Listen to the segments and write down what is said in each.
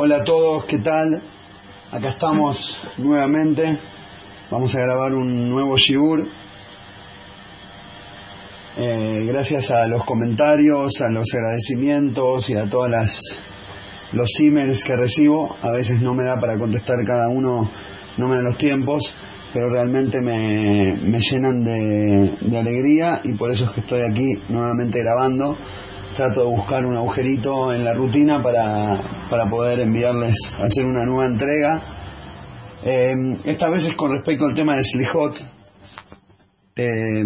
Hola a todos, ¿qué tal? Acá estamos nuevamente. Vamos a grabar un nuevo Shigur. Eh, gracias a los comentarios, a los agradecimientos y a todas las los emails que recibo. A veces no me da para contestar cada uno, no me dan los tiempos, pero realmente me, me llenan de alegría y por eso es que estoy aquí nuevamente grabando trato de buscar un agujerito en la rutina para, para poder enviarles, hacer una nueva entrega. Eh, esta vez es con respecto al tema de Slijot. Eh,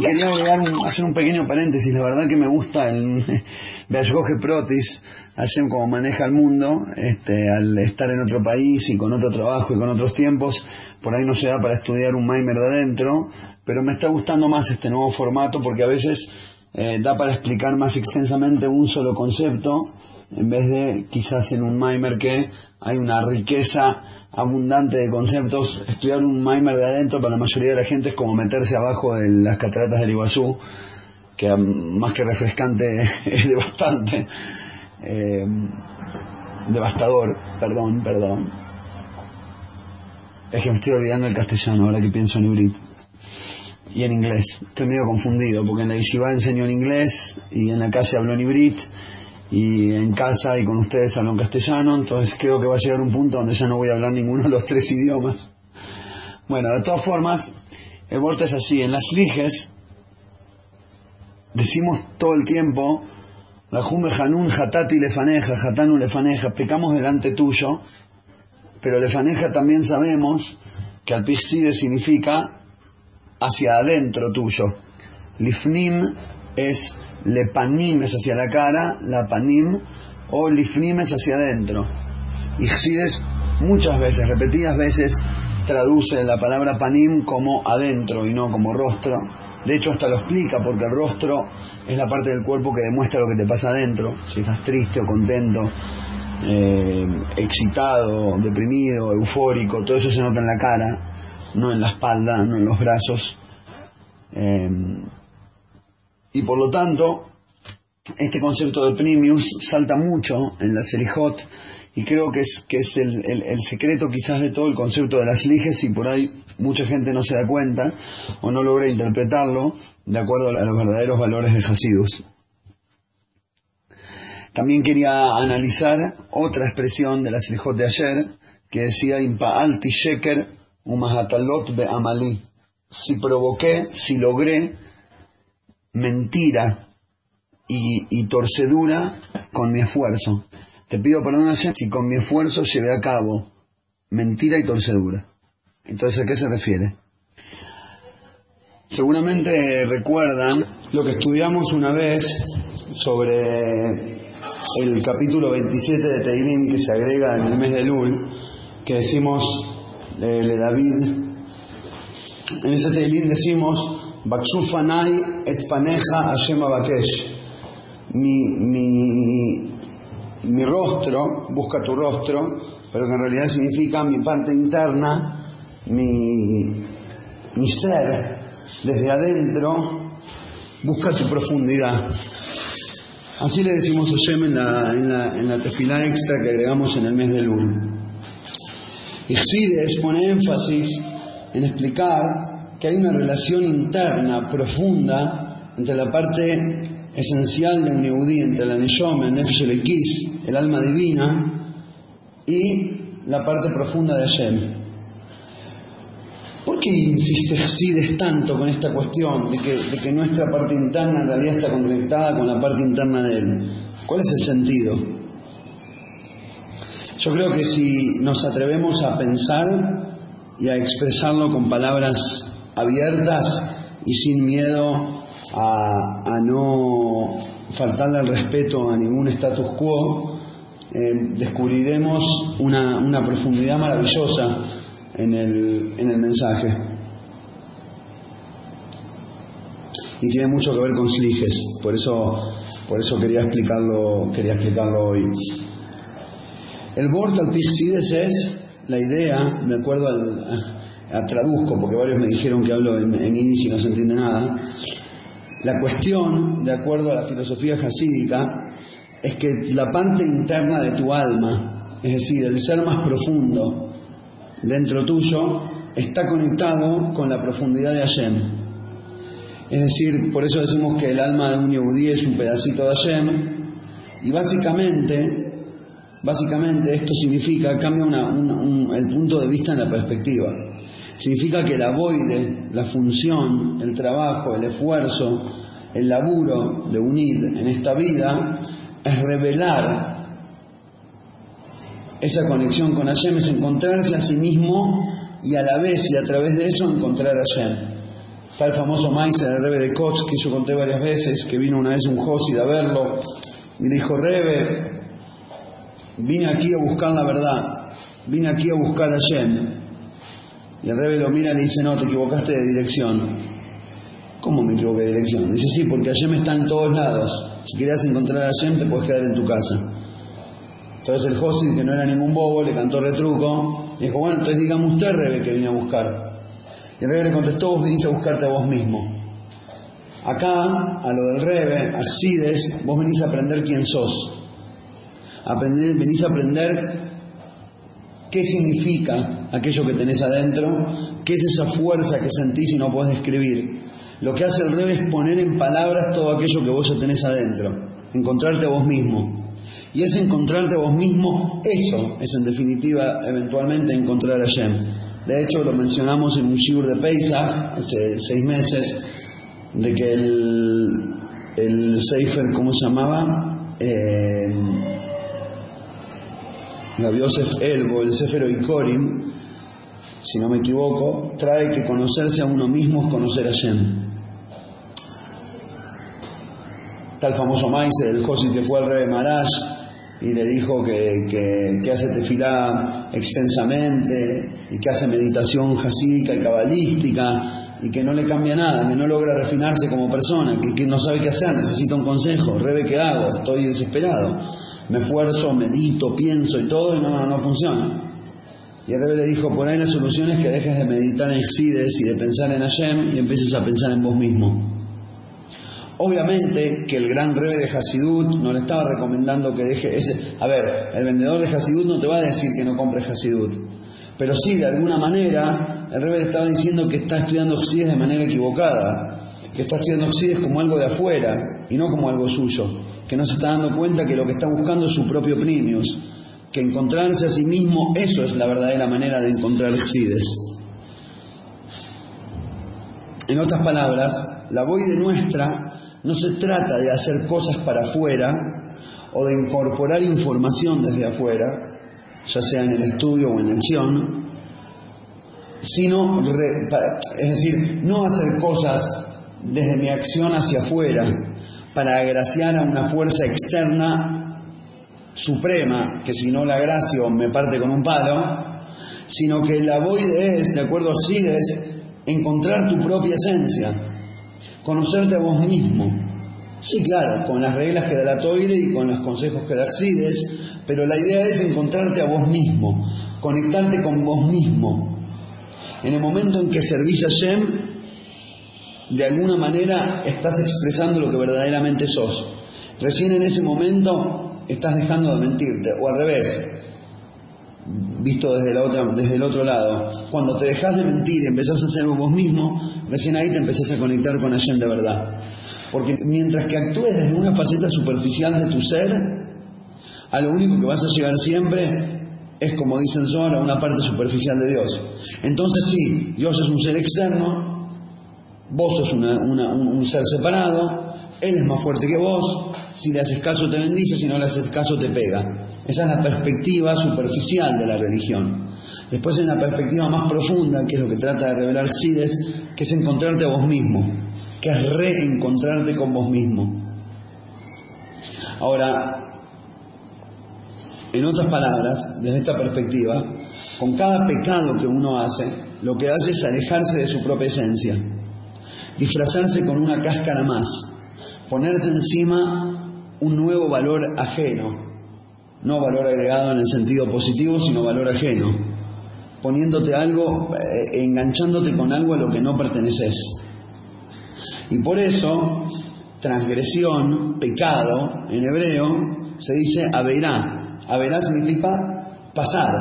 quería agregar un, hacer un pequeño paréntesis, la verdad que me gusta el Beashgoge Protis, Hashem como maneja el mundo, este, al estar en otro país y con otro trabajo y con otros tiempos, por ahí no se da para estudiar un Maimer de adentro, pero me está gustando más este nuevo formato porque a veces eh, da para explicar más extensamente un solo concepto, en vez de quizás en un Maimer que hay una riqueza abundante de conceptos. Estudiar un Maimer de adentro para la mayoría de la gente es como meterse abajo de las cataratas del Iguazú, que más que refrescante es devastante. Eh, devastador, perdón, perdón. Es que me estoy olvidando el castellano ahora que pienso en Ibrit y en inglés. Estoy medio confundido porque en la Yeshiva enseño en inglés y en la casa hablo en hibrit y en casa y con ustedes hablo en castellano, entonces creo que va a llegar un punto donde ya no voy a hablar ninguno de los tres idiomas. Bueno, de todas formas, el voto es así, en las liges decimos todo el tiempo, la jume hanun hatati lefaneja, hatanu lefaneja, pecamos delante tuyo, pero lefaneja también sabemos que al significa hacia adentro tuyo. Lifnim es lepanim es hacia la cara, la panim, o lifnim es hacia adentro. Y Xides muchas veces, repetidas veces, traduce la palabra panim como adentro y no como rostro. De hecho, hasta lo explica porque el rostro es la parte del cuerpo que demuestra lo que te pasa adentro. Si estás triste o contento, eh, excitado, deprimido, eufórico, todo eso se nota en la cara no en la espalda, no en los brazos. Eh, y por lo tanto, este concepto de Primius salta mucho en la Serijot y creo que es, que es el, secreto quizás de todo el concepto de las liges y por ahí mucha gente no se da cuenta o no logra interpretarlo de acuerdo a los verdaderos valores de Hasidus. También quería analizar otra expresión de la Serijot de ayer que decía Impa'alti Sheker Umahatalot be Amalí. Si provoqué, si logré mentira y, torcedura con mi esfuerzo. Te pido perdón si con mi esfuerzo llevé a cabo mentira y torcedura. Entonces, ¿a qué se refiere? Seguramente recuerdan lo que estudiamos una vez sobre el capítulo 27 de Teilim que se agrega en el mes de Lul, que decimos de David. En ese Teilín decimos, Baksufanai et paneja Hashem abakesh. Mi, mi, mi rostro, busca tu rostro, pero que en realidad significa mi parte interna, mi, mi ser, desde adentro, busca tu profundidad. Así le decimos a Hashem en la, en la, en la tefilá extra que agregamos en el mes de Lul. Ixides pone énfasis en explicar que hay una relación interna profunda entre la parte esencial de un Yehudi, entre la Neshom, el Nefesh el alma divina, y la parte profunda de Hashem. ¿Por qué insiste Ixides tanto con esta cuestión de que, de que nuestra parte interna en realidad está conectada con la parte interna de Él? ¿Cuál es el sentido? Yo creo que si nos atrevemos a pensar y a expresarlo con palabras abiertas y sin miedo a, no faltarle al respeto a ningún status quo, eh, descubriremos una, profundidad maravillosa en el, en el mensaje. Y tiene mucho que ver con Sliges, por eso, por eso quería explicarlo, quería explicarlo hoy. El Bort al es la idea, me acuerdo al, traduzco, porque varios me dijeron que hablo en, en y no se entiende nada. La cuestión, de acuerdo a la filosofía jasídica, es que la parte interna de tu alma, es decir, el ser más profundo dentro tuyo, está conectado con la profundidad de Hashem. Es decir, por eso decimos que el alma de un Yehudí es un pedacito de Hashem, y básicamente, básicamente esto significa, cambia el punto de vista en la perspectiva. Significa que la voide, la función, el trabajo, el esfuerzo, el laburo de unir en esta vida es revelar esa conexión con Hashem, es encontrarse a sí mismo y a la vez y a través de eso encontrar a Hashem. Está el famoso Meiser, el Rebe de Koch, que yo conté varias veces, que vino una vez un Josid a verlo y le dijo, Rebe, vine aquí a buscar la verdad, vine aquí a buscar a Hashem. Y el Rebe lo mira y le dice, no, te equivocaste de dirección. ¿Cómo me equivoqué de dirección? Dice, sí, porque Hashem está en todos lados. Si querías encontrar a Hashem, te puedes quedar en tu casa. Entonces el Josid, que no era ningún bobo, le cantó retruco, y dijo, bueno, entonces dígame usted, Rebe, que vine a buscar. Y el Rebe le contestó, vos viniste a buscarte a vos mismo. Acá, a lo del Rebe, a vos venís a aprender quién sos. Venís a aprender qué significa aquello que tenés adentro, qué es esa fuerza que sentís y no podés describir. Lo que hace el Rebe es poner en palabras todo aquello que vos ya tenés adentro, encontrarte a vos mismo. Y es encontrarte a vos mismo, eso es en definitiva eventualmente encontrar a Shem. De hecho, lo mencionamos en un Shur de Pesach hace seis meses, de que el, el Seifer, ¿cómo se llamaba? Eh, Yosef Elbo, el Sefer Oikorim, si no me equivoco, trae que conocerse a uno mismo es conocer a Shem. El famoso Maise del Josi que fue al rey Marash y le dijo que, que, hace tefilá extensamente y que hace meditación jasídica y cabalística y que no le cambia nada, que no logra refinarse como persona, que, que no sabe qué hacer, necesita un consejo, Rebe, ¿qué hago? Estoy desesperado, me esfuerzo, medito, pienso y todo y no, no funciona. Y el Rebe le dijo, por ahí la solución es que dejes de meditar en Sides y de pensar en Hashem y empieces a pensar en vos mismo. Obviamente que el gran rebe de Hasidut no le estaba recomendando que deje ese. A ver, el vendedor de Hasidut no te va a decir que no compres Hasidut, pero sí, de alguna manera, el rebe le estaba diciendo que está estudiando Hasidut de manera equivocada, que está estudiando Hasidut como algo de afuera y no como algo suyo, que no se está dando cuenta que lo que está buscando es su propio primius, que encontrarse a sí mismo, eso es la verdadera manera de encontrar Hasidut. En otras palabras, la voy de nuestra no se trata de hacer cosas para afuera o de incorporar información desde afuera, ya sea en el estudio o en la acción, sino, es decir, no hacer cosas desde mi acción hacia afuera para agraciar a una fuerza externa suprema, que si no la agracio me parte con un palo, sino que la voide es, de acuerdo a Sides, encontrar tu propia esencia, conocerte a vos mismo. Sí, claro, con las reglas que da la Toire y con los consejos que da Cides, pero la idea es encontrarte a vos mismo, conectarte con vos mismo. En el momento en que servís a Shem, de alguna manera estás expresando lo que verdaderamente sos. Recién en ese momento estás dejando de mentirte, o al revés, visto desde, la otra, desde el otro lado. Cuando te dejas de mentir y empezás a ser vos mismo, recién ahí te empezás a conectar con Hashem de verdad. Porque mientras que actúes desde una faceta superficial de tu ser, a lo único que vas a llegar siempre es, como dicen Zohar, a una parte superficial de Dios. Entonces sí, Dios es un ser externo, vos sos un ser separado, Él es más fuerte que vos, si le haces caso te bendice, si no le haces caso te pega. Esa es la perspectiva superficial de la religión. Después hay una perspectiva más profunda, que es lo que trata de revelar Sides, que es encontrarte a vos mismo, que es reencontrarte con vos mismo. Ahora, en otras palabras, desde esta perspectiva, con cada pecado que uno hace, lo que hace es alejarse de su propia esencia, disfrazarse con una cáscara más, ponerse encima un nuevo valor ajeno, no valor agregado en el sentido positivo, sino valor ajeno, poniéndote algo, eh, enganchándote con algo a lo que no perteneces. Y por eso, transgresión, pecado, en hebreo, se dice Averá. Averá significa pasar.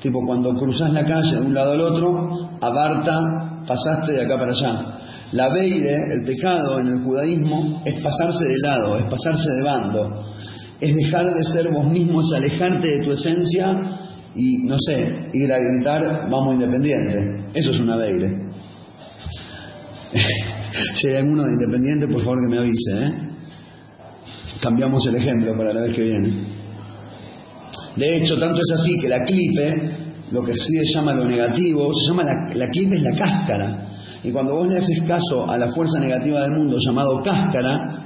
Tipo cuando cruzas la calle de un lado al otro, Abarta, pasaste de acá para allá. La Beire, el pecado en el judaísmo, es pasarse de lado, es pasarse de bando. Es dejar de ser vos mismo, es alejarte de tu esencia y, no sé, ir a gritar, vamos independiente. Eso es una Beire. si hay alguno de independiente, por favor que me avise. ¿eh? Cambiamos el ejemplo para la vez que viene. De hecho, tanto es así que la clipe, lo que se llama lo negativo, se llama la, la clipe es la cáscara. Y cuando vos le haces caso a la fuerza negativa del mundo llamado cáscara,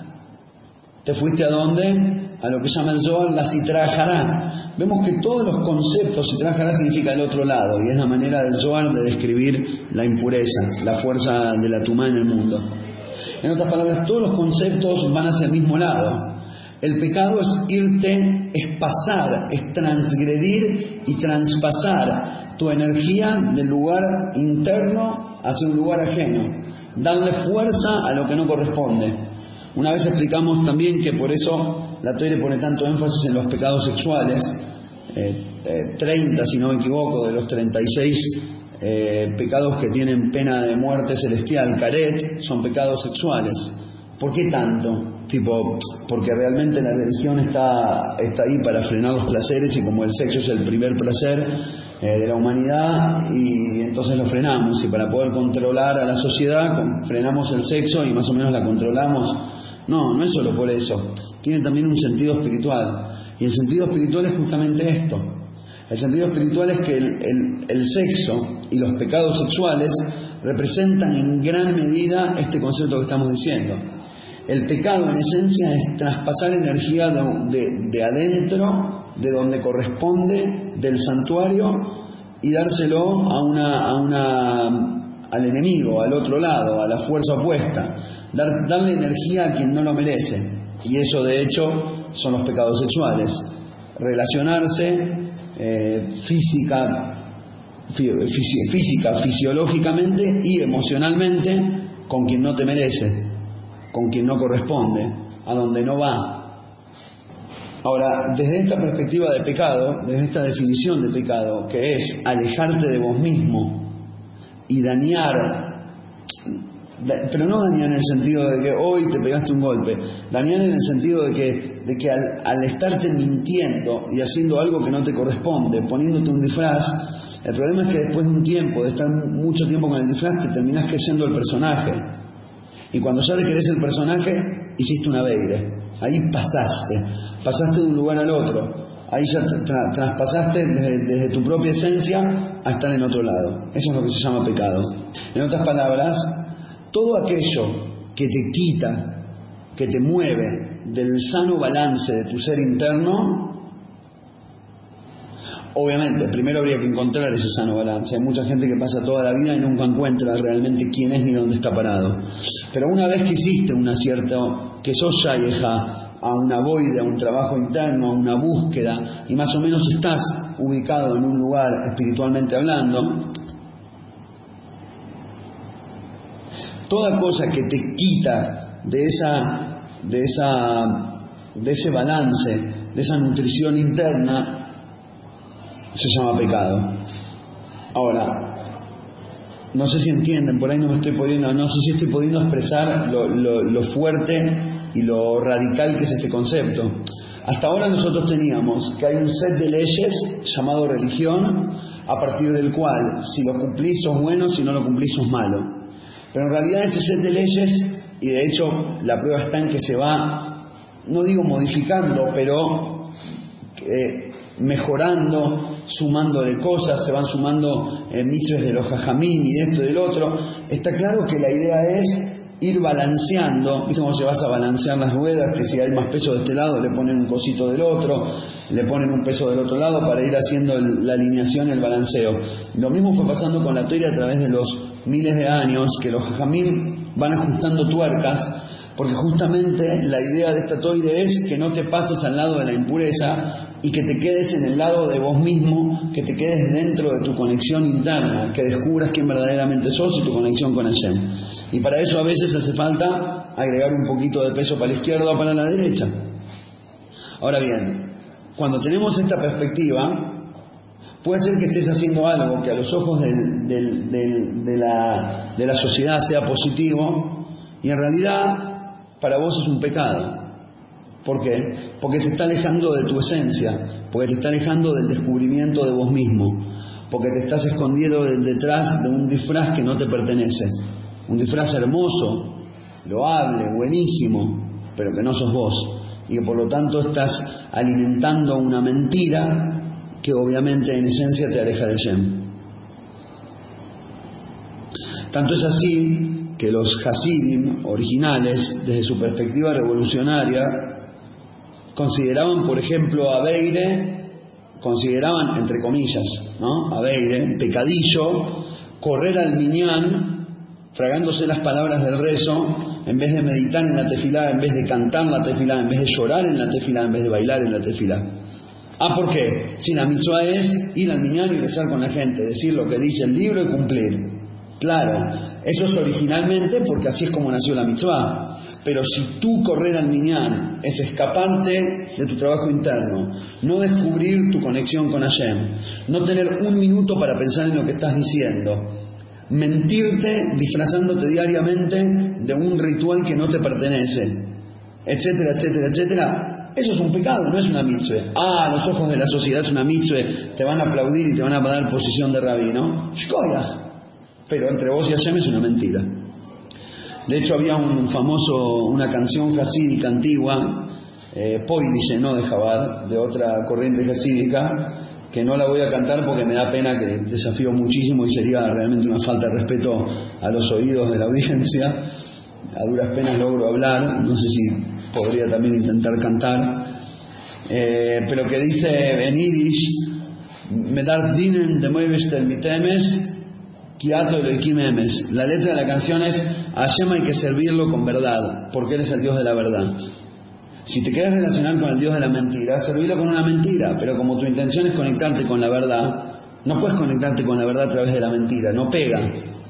te fuiste a dónde? A lo que llama el Zohar la citrajará. Vemos que todos los conceptos, citrajará significa el otro lado, y es la manera del Zohar de describir la impureza, la fuerza de la tumá en el mundo. En otras palabras, todos los conceptos van hacia el mismo lado. El pecado es irte, es pasar, es transgredir y traspasar tu energía del lugar interno hacia un lugar ajeno, darle fuerza a lo que no corresponde. Una vez explicamos también que por eso la Toire pone tanto énfasis en los pecados sexuales, 30 eh, eh, si no me equivoco, de los 36 eh, pecados que tienen pena de muerte celestial, caret, son pecados sexuales. ¿Por qué tanto? Tipo, porque realmente la religión está, está ahí para frenar los placeres y como el sexo es el primer placer eh, de la humanidad y entonces lo frenamos y para poder controlar a la sociedad frenamos el sexo y más o menos la controlamos. No, no es solo por eso, tiene también un sentido espiritual y el sentido espiritual es justamente esto. El sentido espiritual es que el sexo y los pecados sexuales representan en gran medida este concepto que estamos diciendo. El pecado en esencia es traspasar energía de, adentro, de donde corresponde, del santuario, y dárselo a una, a una, al enemigo, al otro lado, a la fuerza opuesta. Dar, darle energía a quien no lo merece. Y eso de hecho son los pecados sexuales. Relacionarse eh, física, física, fisiológicamente y emocionalmente con quien no te merece con quien no corresponde, a donde no va. Ahora, desde esta perspectiva de pecado, desde esta definición de pecado, que es alejarte de vos mismo y dañar, pero no dañar en el sentido de que hoy te pegaste un golpe, dañar en el sentido de que, de que al, estarte mintiendo y haciendo algo que no te corresponde, poniéndote un disfraz, el problema es que después de un tiempo, de estar mucho tiempo con el disfraz, te terminás creciendo el personaje. Y cuando ya te querés el personaje, hiciste una beire. Ahí pasaste, pasaste de un lugar al otro. Ahí ya traspasaste desde, tu propia esencia a estar en otro lado. Eso es lo que se llama pecado. En otras palabras, todo aquello que te quita, que te mueve del sano balance de tu ser interno, Obviamente, primero habría que encontrar ese sano balance. Hay mucha gente que pasa toda la vida y nunca encuentra realmente quién es ni dónde está parado. Pero una vez que hiciste una cierta, que sos ya hija a una voide, a un trabajo interno, a una búsqueda, y más o menos estás ubicado en un lugar espiritualmente hablando, toda cosa que te quita de esa, de esa, de ese balance, de esa nutrición interna, se llama pecado. Ahora, no sé si entienden, por ahí no me estoy pudiendo, no sé si estoy pudiendo expresar lo, fuerte y lo radical que es este concepto. Hasta ahora nosotros teníamos que hay un set de leyes llamado religión, a partir del cual si lo cumplís sos bueno, si no lo cumplís sos malo. Pero en realidad ese set de leyes, y de hecho la prueba está en que se va, no digo modificando, pero eh, mejorando, sumándole cosas, se van sumando eh, de los jajamín y de esto y del otro. Está claro que la idea es ir balanceando, ¿viste cómo se vas a balancear las ruedas? Que si hay más peso de este lado le ponen un cosito del otro, le ponen un peso del otro lado para ir haciendo la alineación, el balanceo. Lo mismo fue pasando con la teoría a través de los miles de años, que los jajamín van ajustando tuercas porque justamente la idea de esta toide es que no te pases al lado de la impureza y que te quedes en el lado de vos mismo, que te quedes dentro de tu conexión interna, que descubras quién verdaderamente sos y tu conexión con Hashem. Y para eso a veces hace falta agregar un poquito de peso para la izquierda o para la derecha. Ahora bien, cuando tenemos esta perspectiva, puede ser que estés haciendo algo que a los ojos de, la, de la sociedad sea positivo y en realidad para vos es un pecado. ¿Por qué? Porque te está alejando de tu esencia, porque te está alejando del descubrimiento de vos mismo, porque te estás escondiendo detrás de un disfraz que no te pertenece, un disfraz hermoso, loable, buenísimo, pero que no sos vos, y que por lo tanto estás alimentando una mentira que obviamente en esencia te aleja de Shem. Tanto es así que los Hasidim originales, desde su perspectiva revolucionaria, consideraban, por ejemplo, a Beire, consideraban, entre comillas, ¿no? a Beire, pecadillo, correr al miñán, fragándose las palabras del rezo, en vez de meditar en la tefilá, en vez de cantar la tefilá, en vez de llorar en la tefilá, en vez de bailar en la tefilá. Ah, ¿por qué? Si la mitzvah es ir al miñán y rezar con la gente, decir lo que dice el libro y cumplir. Claro, eso es originalmente porque así es como nació la mitzvah. Pero si tú correr al miñán es escaparte de tu trabajo interno, no descubrir tu conexión con Hashem, no tener un minuto para pensar en lo que estás diciendo, mentirte disfrazándote diariamente de un ritual que no te pertenece, etcétera, etcétera, etcétera, eso es un pecado, no es una mitzvah. Ah, los ojos de la sociedad es una mitzvah, te van a aplaudir y te van a dar posición de rabino. Shkoyah pero entre vos y Hashem es una mentira. De hecho, había un famoso, una canción hasídica antigua, eh, dice, no de Jabad, de otra corriente hasídica, que no la voy a cantar porque me da pena que desafío muchísimo y sería realmente una falta de respeto a los oídos de la audiencia. A duras penas logro hablar, no sé si podría también intentar cantar, eh, pero que dice en Yiddish, Medar dinen de mi temes la letra de la canción es Hashem hay que servirlo con verdad, porque eres el Dios de la verdad. Si te quieres relacionar con el Dios de la mentira, servirlo con una mentira, pero como tu intención es conectarte con la verdad, no puedes conectarte con la verdad a través de la mentira, no pega,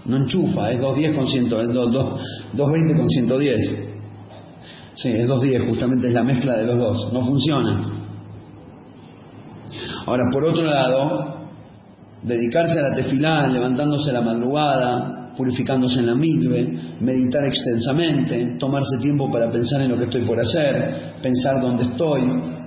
no enchufa, es 210 con 100, es 220 con 110. Sí, es 210, justamente es la mezcla de los dos, no funciona. Ahora, por otro lado, dedicarse a la tefilá, levantándose a la madrugada, purificándose en la migbe, meditar extensamente, tomarse tiempo para pensar en lo que estoy por hacer, pensar dónde estoy,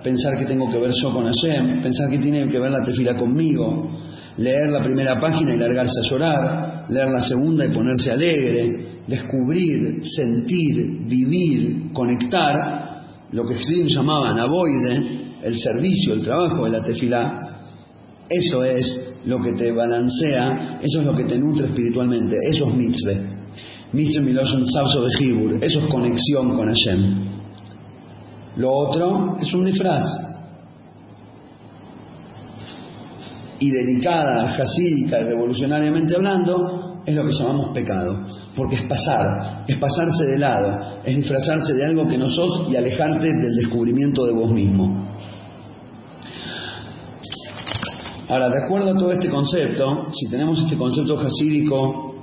pensar que tengo que ver yo con Hashem, pensar que tiene que ver la tefilá conmigo, leer la primera página y largarse a llorar, leer la segunda y ponerse alegre, descubrir, sentir, vivir, conectar, lo que Sim llamaban avoide, el servicio, el trabajo de la tefilá, eso es lo que te balancea, eso es lo que te nutre espiritualmente, eso es mitzvah. Mitzvah miloshon tzavso bejibur, eso es conexión con Hashem. Lo otro es un disfraz. Y dedicada, hasídica y revolucionariamente hablando, es lo que llamamos pecado, porque es pasar, es pasarse de lado, es disfrazarse de algo que no sos y alejarte del descubrimiento de vos mismo. Ahora, de acuerdo a todo este concepto, si tenemos este concepto jasídico,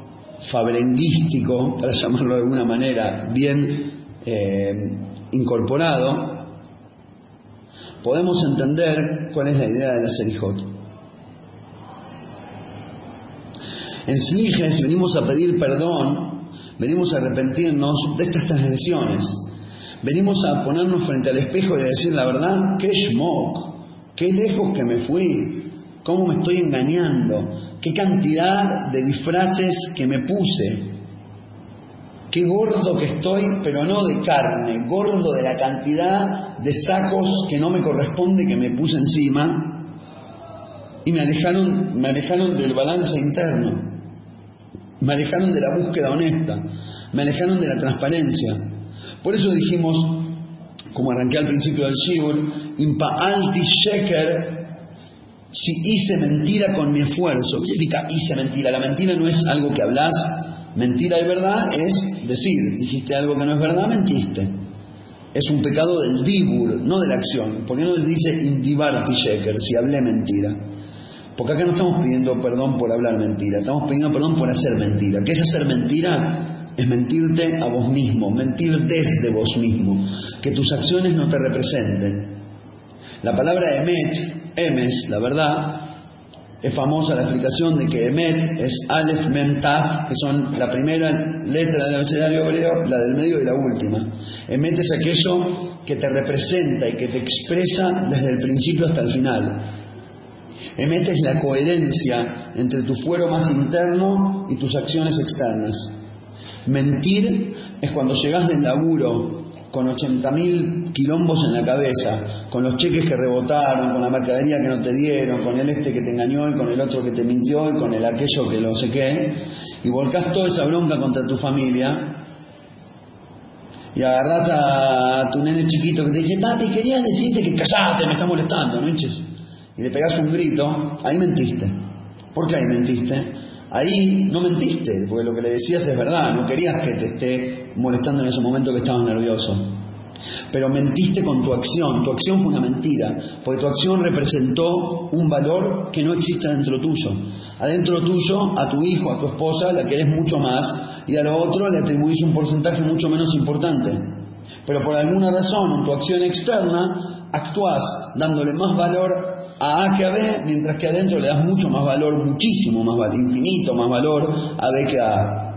fabrenguístico, para llamarlo de alguna manera, bien eh, incorporado, podemos entender cuál es la idea de la Serijot. En Sliges venimos a pedir perdón, venimos a arrepentirnos de estas transgresiones, venimos a ponernos frente al espejo y a decir la verdad, qué schmock, qué lejos que me fui, cómo me estoy engañando, qué cantidad de disfraces que me puse, qué gordo que estoy, pero no de carne, gordo de la cantidad de sacos que no me corresponde que me puse encima y me alejaron, me alejaron del balance interno, me alejaron de la búsqueda honesta, me alejaron de la transparencia. Por eso dijimos, como arranqué al principio del Shibur, impa alti sheker si hice mentira con mi esfuerzo, ¿qué significa hice mentira? La mentira no es algo que hablas, mentira y verdad es decir, dijiste algo que no es verdad, mentiste. Es un pecado del dibur, no de la acción. ¿Por qué no dice indivarti sheker, si hablé mentira? Porque acá no estamos pidiendo perdón por hablar mentira, estamos pidiendo perdón por hacer mentira. ¿Qué es hacer mentira? Es mentirte a vos mismo, mentir desde vos mismo, que tus acciones no te representen, La palabra emet, emes, la verdad, es famosa la explicación de que Emet es Aleph Mem Taf, que son la primera letra del abecedario hebreo, la del medio y la última. Emet es aquello que te representa y que te expresa desde el principio hasta el final. Emet es la coherencia entre tu fuero más interno y tus acciones externas. Mentir es cuando llegas del laburo con 80.000 quilombos en la cabeza, con los cheques que rebotaron, con la mercadería que no te dieron, con el este que te engañó y con el otro que te mintió y con el aquello que lo sé qué, y volcás toda esa bronca contra tu familia, y agarrás a tu nene chiquito que te dice, papi, quería decirte que callate, me está molestando, ¿no? Y le pegás un grito, ahí mentiste. ¿Por qué ahí mentiste? Ahí no mentiste, porque lo que le decías es verdad, no querías que te esté molestando en ese momento que estabas nervioso. Pero mentiste con tu acción, tu acción fue una mentira, porque tu acción representó un valor que no existe dentro tuyo. Adentro tuyo, a tu hijo, a tu esposa, la querés mucho más, y a lo otro le atribuís un porcentaje mucho menos importante. Pero por alguna razón, en tu acción externa, actúas dándole más valor a A que a B, mientras que adentro le das mucho más valor, muchísimo más valor, infinito más valor a B que a A.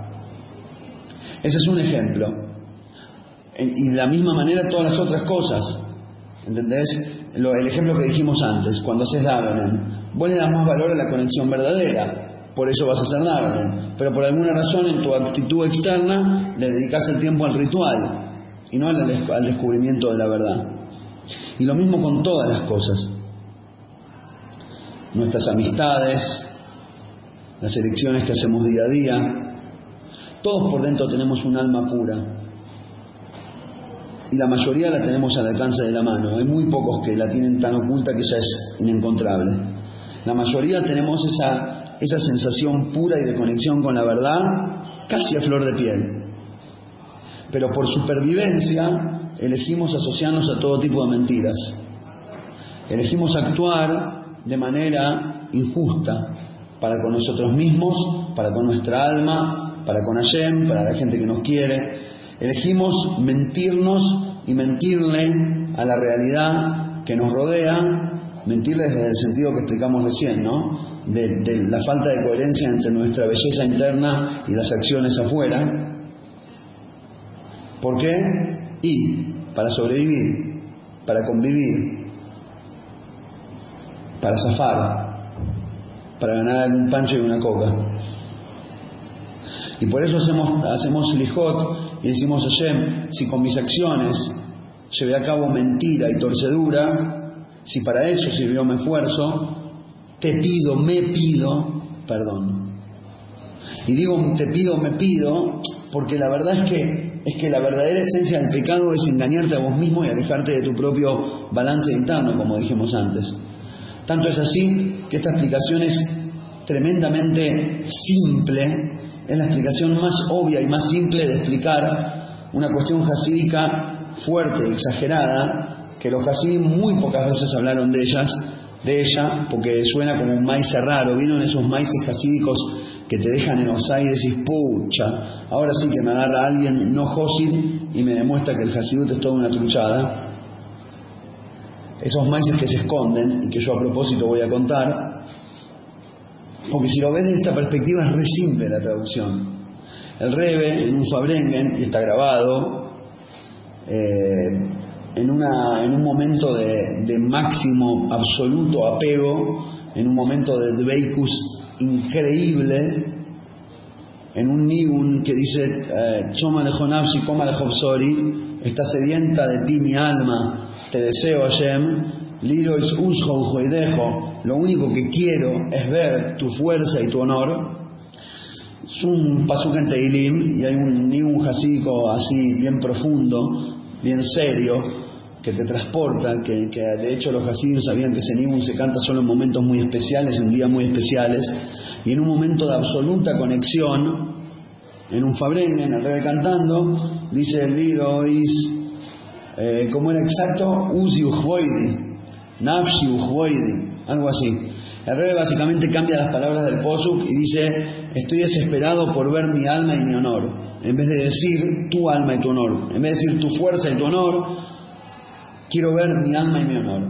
Ese es un ejemplo. Y de la misma manera todas las otras cosas. ¿Entendés? el ejemplo que dijimos antes, cuando haces Davening. Vos le das más valor a la conexión verdadera, por eso vas a hacer Davening. Pero por alguna razón en tu actitud externa le dedicas el tiempo al ritual y no al descubrimiento de la verdad. Y lo mismo con todas las cosas nuestras amistades, las elecciones que hacemos día a día. Todos por dentro tenemos un alma pura. Y la mayoría la tenemos al alcance de la mano. Hay muy pocos que la tienen tan oculta que ya es inencontrable. La mayoría tenemos esa, esa sensación pura y de conexión con la verdad casi a flor de piel. Pero por supervivencia elegimos asociarnos a todo tipo de mentiras. Elegimos actuar de manera injusta para con nosotros mismos, para con nuestra alma, para con Hashem, para la gente que nos quiere. Elegimos mentirnos y mentirle a la realidad que nos rodea, mentirle desde el sentido que explicamos recién, ¿no? De, de la falta de coherencia entre nuestra belleza interna y las acciones afuera. ¿Por qué? Y para sobrevivir, para convivir, para zafar, para ganar algún pancho y una coca. Y por eso hacemos, hacemos lijot y decimos, Hashem, si con mis acciones llevé a cabo mentira y torcedura, si para eso sirvió mi esfuerzo, te pido, me pido perdón. Y digo te pido, me pido, porque la verdad es que, es que la verdadera esencia del pecado es engañarte a vos mismo y alejarte de tu propio balance interno, como dijimos antes. Tanto es así que esta explicación es tremendamente simple, es la explicación más obvia y más simple de explicar una cuestión jasídica fuerte, exagerada, que los hasidim muy pocas veces hablaron de ellas, de ella, porque suena como un maíz raro, vieron esos maíces jasídicos que te dejan en Osai y decís, pucha, ahora sí que me agarra alguien no josid y me demuestra que el hasidut es toda una truchada esos maíces que se esconden y que yo a propósito voy a contar, porque si lo ves desde esta perspectiva es re simple la traducción. El Rebe en un Fabrengen, y está grabado, eh, en, una, en un momento de, máximo, absoluto apego, en un momento de Dveikus increíble, en un Nigun que dice, eh, Choma lejonavsi, coma lejobsori, está sedienta de ti mi alma, te deseo Hashem, Liro es usjo y dejo, lo único que quiero es ver tu fuerza y tu honor. Es un pasuk en Teilim y hay un, ni un jasídico así bien profundo, bien serio, que te transporta, que, de hecho los hasidim sabían que ese nigun se canta solo en momentos muy especiales, en días muy especiales, y en un momento de absoluta conexión, en un fabrengue, en el rey cantando, dice el Liro is eh, como era exacto, Uzi Ujboidi, Nafshi Ujboidi, algo así. El rey básicamente cambia las palabras del Posuk y dice, estoy desesperado por ver mi alma y mi honor. En vez de decir tu alma y tu honor, en vez de decir tu fuerza y tu honor, quiero ver mi alma y mi honor.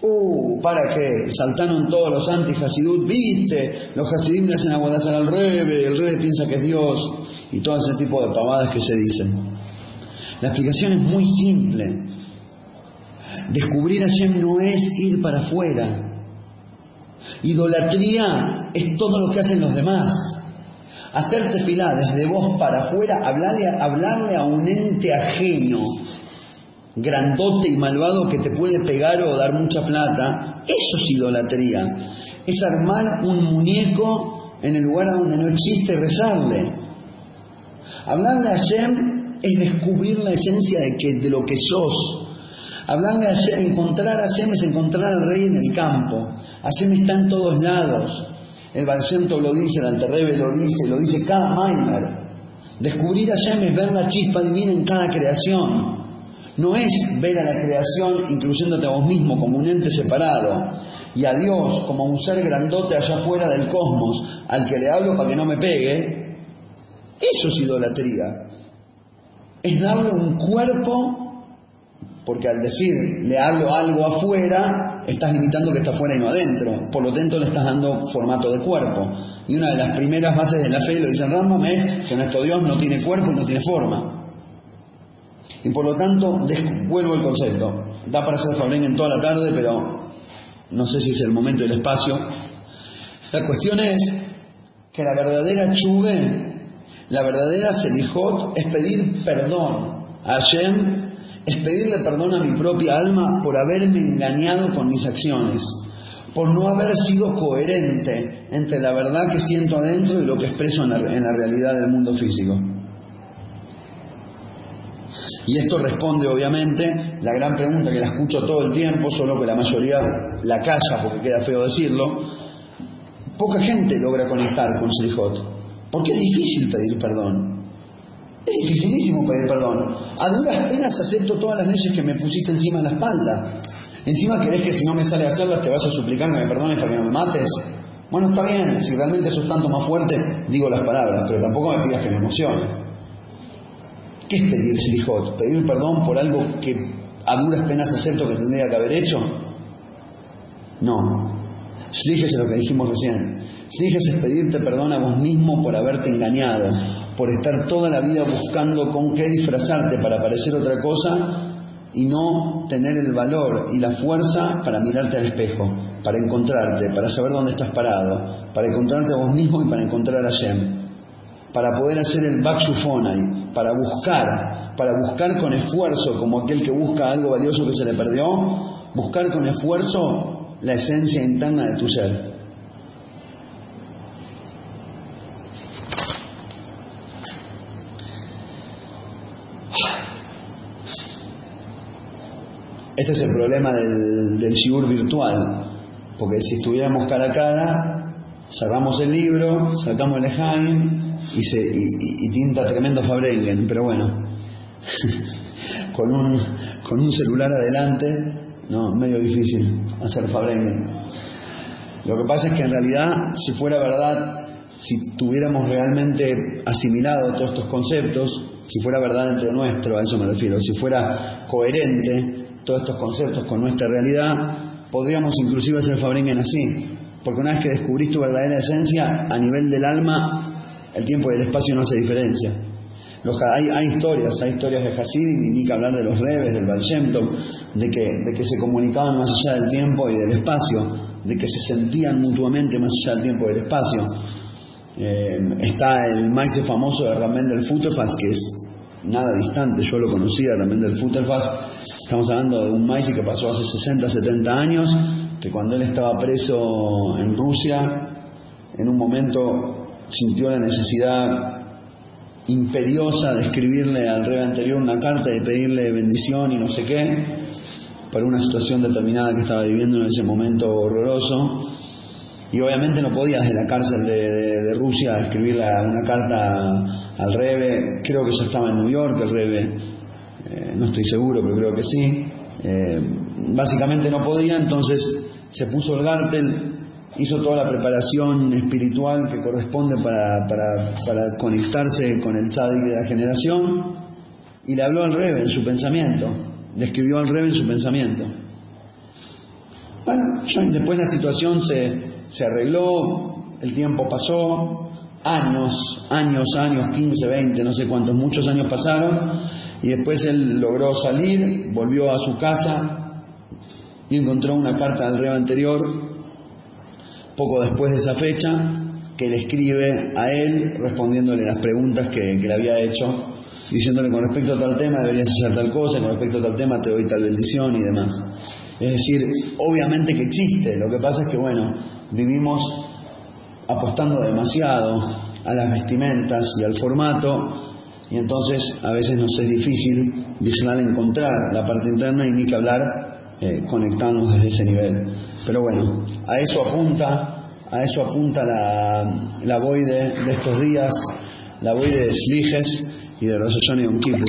Uh, ¿para qué? Saltaron todos los anti-Hasidut, viste, los Hasidim le hacen aguadazar al Rebe, el Rebe piensa que es Dios, y todo ese tipo de pavadas que se dicen. La explicación es muy simple. Descubrir a Hashem no es ir para afuera. Idolatría es todo lo que hacen los demás. Hacerte filar desde vos para afuera, hablarle, hablarle a un ente ajeno, grandote y malvado que te puede pegar o dar mucha plata, eso es idolatría. Es armar un muñeco en el lugar donde no existe y rezarle. Hablarle a Hashem es descubrir la esencia de, que, de lo que sos. Hablarle a Hashem, encontrar a Hashem es encontrar al rey en el campo. Hashem está en todos lados. El Barcento lo dice, el Alterrebe lo dice, lo dice cada Maimer. Descubrir a Hashem es ver la chispa divina en cada creación. No es ver a la creación incluyéndote a vos mismo como un ente separado y a Dios como un ser grandote allá afuera del cosmos al que le hablo para que no me pegue. Eso es idolatría. Es darle un cuerpo, porque al decir le hablo algo afuera, estás limitando que está afuera y no adentro. Por lo tanto, le estás dando formato de cuerpo. Y una de las primeras bases de la fe, lo dicen Rambam, es que nuestro Dios no tiene cuerpo y no tiene forma. Y por lo tanto, vuelvo al concepto. Da para hacer en toda la tarde, pero no sé si es el momento y el espacio. La cuestión es que la verdadera chuve, la verdadera selijot, es pedir perdón a Hashem, es pedirle perdón a mi propia alma por haberme engañado con mis acciones, por no haber sido coherente entre la verdad que siento adentro y lo que expreso en la realidad del mundo físico. Y esto responde, obviamente, la gran pregunta que la escucho todo el tiempo, solo que la mayoría la calla porque queda feo decirlo. Poca gente logra conectar con Selijot. Porque es difícil pedir perdón. Es dificilísimo pedir perdón. A duras penas acepto todas las leyes que me pusiste encima de la espalda. Encima querés que si no me sale a hacerlas te vas a suplicar que me perdones para que no me mates. Bueno, está bien, si realmente sos tanto más fuerte, digo las palabras, pero tampoco me pidas que me emocione. ¿Qué es pedir selijot? ¿Pedir perdón por algo que a duras penas acepto que tendría que haber hecho? No. Slijes es lo que dijimos recién. Slijes es pedirte perdón a vos mismo por haberte engañado, por estar toda la vida buscando con qué disfrazarte para parecer otra cosa y no tener el valor y la fuerza para mirarte al espejo, para encontrarte, para saber dónde estás parado, para encontrarte a vos mismo y para encontrar a Shem para poder hacer el Bakshufonai, para buscar, para buscar con esfuerzo, como aquel que busca algo valioso que se le perdió, buscar con esfuerzo la esencia interna de tu ser. Este es el problema del, del virtual, porque si estuviéramos cara a cara, sacamos el libro, sacamos el Ejaim, y, se, y, pinta tremendo Fabrengen, pero bueno, con, un, con un celular adelante, no, medio difícil hacer Fabrengen. Lo que pasa es que en realidad, si fuera verdad, si tuviéramos realmente asimilado todos estos conceptos, si fuera verdad dentro nuestro, a eso me refiero, si fuera coherente todos estos conceptos con nuestra realidad, podríamos inclusive hacer Fabrengen así, porque una vez que descubrís tu verdadera esencia, a nivel del alma, el tiempo y el espacio no hace diferencia. hay, historias, hay historias de Hasidim, y ni que hablar de los reves, del Baal de que, se comunicaban más allá del tiempo y del espacio, de que se sentían mutuamente más allá del tiempo y del espacio. Eh, está el maíz famoso de Ramén del Futterfast, que es nada distante, yo lo conocía, Ramén del Futterfast. Estamos hablando de un maíz que pasó hace 60, 70 años, que cuando él estaba preso en Rusia, en un momento sintió la necesidad imperiosa de escribirle al rey anterior una carta y pedirle bendición y no sé qué, para una situación determinada que estaba viviendo en ese momento horroroso. Y obviamente no podía desde la cárcel de, Rusia escribirle una carta al Rebe, creo que ya estaba en New York el Rebe, eh, no estoy seguro, pero creo que sí. Eh, básicamente no podía, entonces se puso el gártel hizo toda la preparación espiritual que corresponde para, para, conectarse con el tzadik de la generación y le habló al Rebe en su pensamiento, le escribió al Rebe en su pensamiento. Bueno, después la situación se, se arregló, el tiempo pasó, años, años, años, 15, 20, no sé cuántos, muchos años pasaron, y después él logró salir, volvió a su casa y encontró una carta del rey anterior, poco después de esa fecha, que le escribe a él respondiéndole las preguntas que, le había hecho, diciéndole con respecto a tal tema deberías hacer tal cosa, con respecto a tal tema te doy tal bendición y demás. Es decir, obviamente que existe, lo que pasa es que, bueno, vivimos apostando demasiado a las vestimentas y al formato, y entonces a veces nos es difícil vigilar encontrar la parte interna y ni que hablar eh, conectarnos desde ese nivel. Pero bueno, a eso apunta, a eso apunta la, la boide de estos días, la boide de Sliges y de los Yom Kippur.